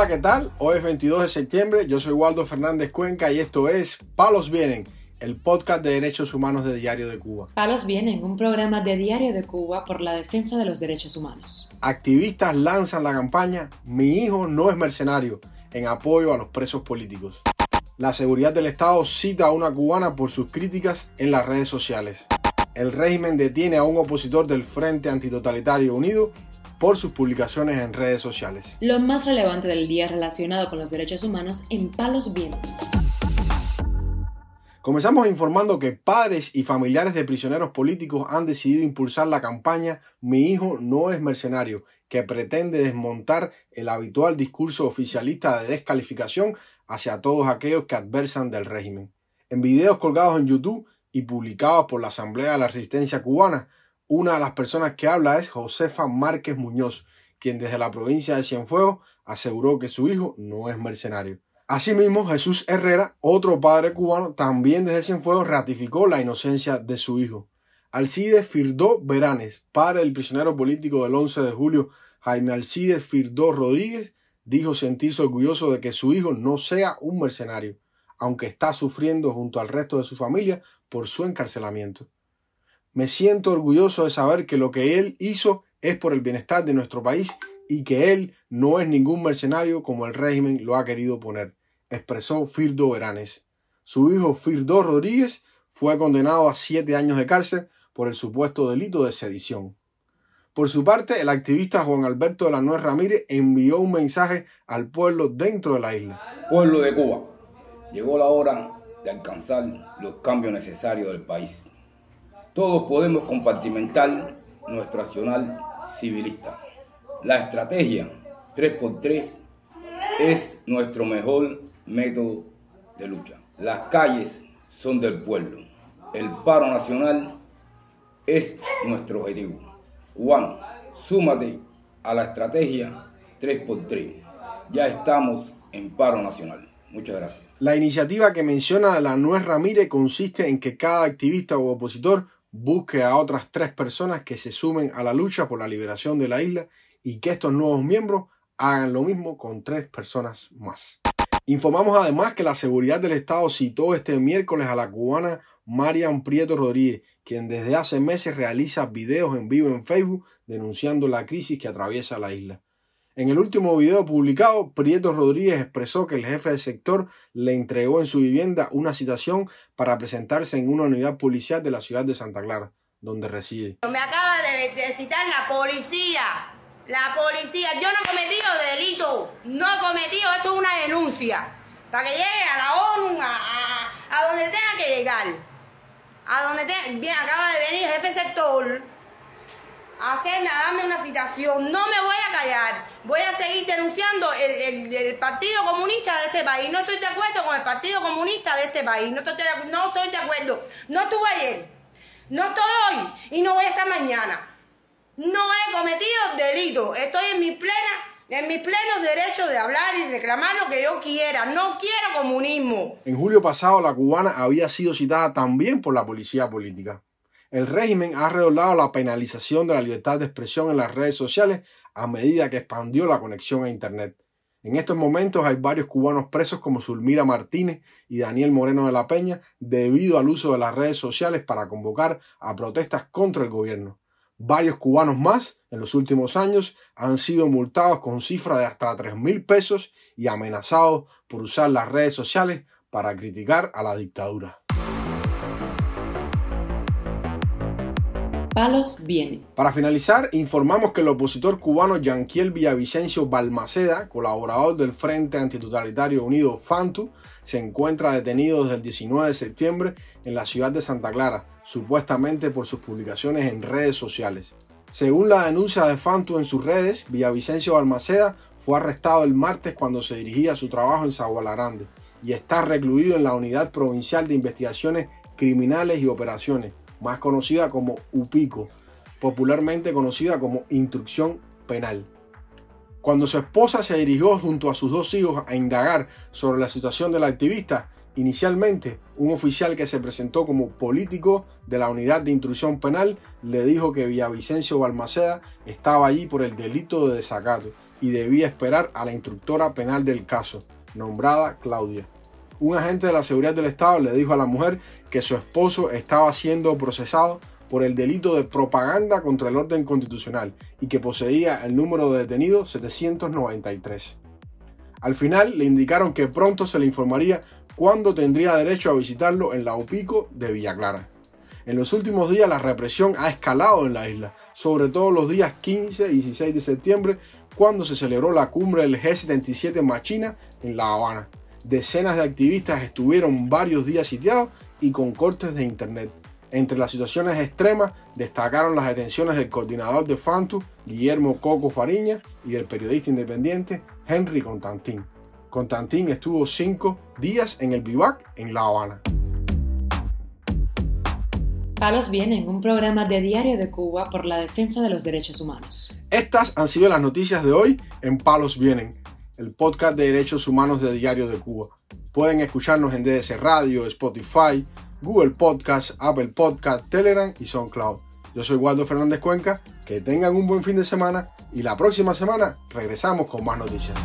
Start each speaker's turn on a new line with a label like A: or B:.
A: Hola, ¿qué tal? Hoy es 22 de septiembre, yo soy Waldo Fernández Cuenca y esto es Palos Vienen, el podcast de derechos humanos de Diario de Cuba.
B: Palos Vienen, un programa de Diario de Cuba por la defensa de los derechos humanos.
A: Activistas lanzan la campaña Mi hijo no es mercenario en apoyo a los presos políticos. La seguridad del Estado cita a una cubana por sus críticas en las redes sociales. El régimen detiene a un opositor del Frente Antitotalitario Unido por sus publicaciones en redes sociales.
B: Lo más relevante del día relacionado con los derechos humanos en Palos Vientos.
A: Comenzamos informando que padres y familiares de prisioneros políticos han decidido impulsar la campaña Mi hijo no es mercenario, que pretende desmontar el habitual discurso oficialista de descalificación hacia todos aquellos que adversan del régimen. En videos colgados en YouTube y publicados por la Asamblea de la Resistencia Cubana, una de las personas que habla es Josefa Márquez Muñoz, quien desde la provincia de Cienfuegos aseguró que su hijo no es mercenario. Asimismo, Jesús Herrera, otro padre cubano, también desde Cienfuegos ratificó la inocencia de su hijo. Alcides Firdó Veranes, padre del prisionero político del 11 de julio, Jaime Alcides Firdó Rodríguez, dijo sentirse orgulloso de que su hijo no sea un mercenario, aunque está sufriendo junto al resto de su familia por su encarcelamiento. Me siento orgulloso de saber que lo que él hizo es por el bienestar de nuestro país y que él no es ningún mercenario como el régimen lo ha querido poner, expresó Firdo Veranes. Su hijo Firdo Rodríguez fue condenado a siete años de cárcel por el supuesto delito de sedición. Por su parte, el activista Juan Alberto de la Nuez Ramírez envió un mensaje al pueblo dentro de la isla.
C: Pueblo de Cuba, llegó la hora de alcanzar los cambios necesarios del país todos podemos compartimentar nuestro accional civilista. La estrategia 3x3 es nuestro mejor método de lucha. Las calles son del pueblo. El paro nacional es nuestro objetivo. Juan, súmate a la estrategia 3x3. Ya estamos en paro nacional. Muchas gracias.
A: La iniciativa que menciona la Nuez Ramírez consiste en que cada activista o opositor busque a otras tres personas que se sumen a la lucha por la liberación de la isla y que estos nuevos miembros hagan lo mismo con tres personas más. Informamos además que la seguridad del Estado citó este miércoles a la cubana Marian Prieto Rodríguez, quien desde hace meses realiza videos en vivo en Facebook denunciando la crisis que atraviesa la isla. En el último video publicado, Prieto Rodríguez expresó que el jefe del sector le entregó en su vivienda una citación para presentarse en una unidad policial de la ciudad de Santa Clara, donde reside.
D: Me acaba de, citar la policía. La policía, yo no he cometido delito, no he cometido, esto es una denuncia, para que llegue a la ONU, a, donde tenga que llegar, a donde tenga, bien, acaba de venir el jefe sector, hacerme, a darme una citación. No me voy a callar. Voy a seguir denunciando el, Partido Comunista de este país. No estoy de acuerdo con el Partido Comunista de este país. No estoy de, no estoy de acuerdo. No estuve ayer. No estoy hoy. Y no voy a estar mañana. No he cometido delito. Estoy en mi plena en mis plenos derechos de hablar y reclamar lo que yo quiera. No quiero comunismo.
A: En julio pasado, la cubana había sido citada también por la policía política. El régimen ha redoblado la penalización de la libertad de expresión en las redes sociales a medida que expandió la conexión a Internet. En estos momentos hay varios cubanos presos como Zulmira Martínez y Daniel Moreno de la Peña debido al uso de las redes sociales para convocar a protestas contra el gobierno. Varios cubanos más en los últimos años han sido multados con cifra de hasta 3 mil pesos y amenazados por usar las redes sociales para criticar a la dictadura. Para finalizar, informamos que el opositor cubano Yanquiel Villavicencio Balmaceda, colaborador del Frente Antitotalitario Unido FANTU, se encuentra detenido desde el 19 de septiembre en la ciudad de Santa Clara, supuestamente por sus publicaciones en redes sociales. Según la denuncia de FANTU en sus redes, Villavicencio Balmaceda fue arrestado el martes cuando se dirigía a su trabajo en Grande y está recluido en la Unidad Provincial de Investigaciones Criminales y Operaciones, más conocida como UPICO, popularmente conocida como Instrucción Penal. Cuando su esposa se dirigió junto a sus dos hijos a indagar sobre la situación del activista, inicialmente un oficial que se presentó como político de la unidad de instrucción penal le dijo que Villavicencio Balmaceda estaba allí por el delito de desacato y debía esperar a la instructora penal del caso, nombrada Claudia. Un agente de la seguridad del Estado le dijo a la mujer que su esposo estaba siendo procesado por el delito de propaganda contra el orden constitucional y que poseía el número de detenidos 793. Al final le indicaron que pronto se le informaría cuándo tendría derecho a visitarlo en la Opico de Villa Clara. En los últimos días la represión ha escalado en la isla, sobre todo los días 15 y 16 de septiembre, cuando se celebró la cumbre del G77 Machina en La Habana. Decenas de activistas estuvieron varios días sitiados y con cortes de internet. Entre las situaciones extremas destacaron las detenciones del coordinador de Fantu, Guillermo Coco Fariña, y del periodista independiente Henry Constantín. Constantín estuvo cinco días en el vivac en La Habana.
B: Palos Vienen, un programa de Diario de Cuba por la defensa de los derechos humanos.
A: Estas han sido las noticias de hoy en Palos Vienen, el podcast de derechos humanos de Diario de Cuba. Pueden escucharnos en DDC Radio, Spotify, Google Podcast, Apple Podcast, Telegram y SoundCloud. Yo soy Waldo Fernández Cuenca, que tengan un buen fin de semana y la próxima semana regresamos con más noticias.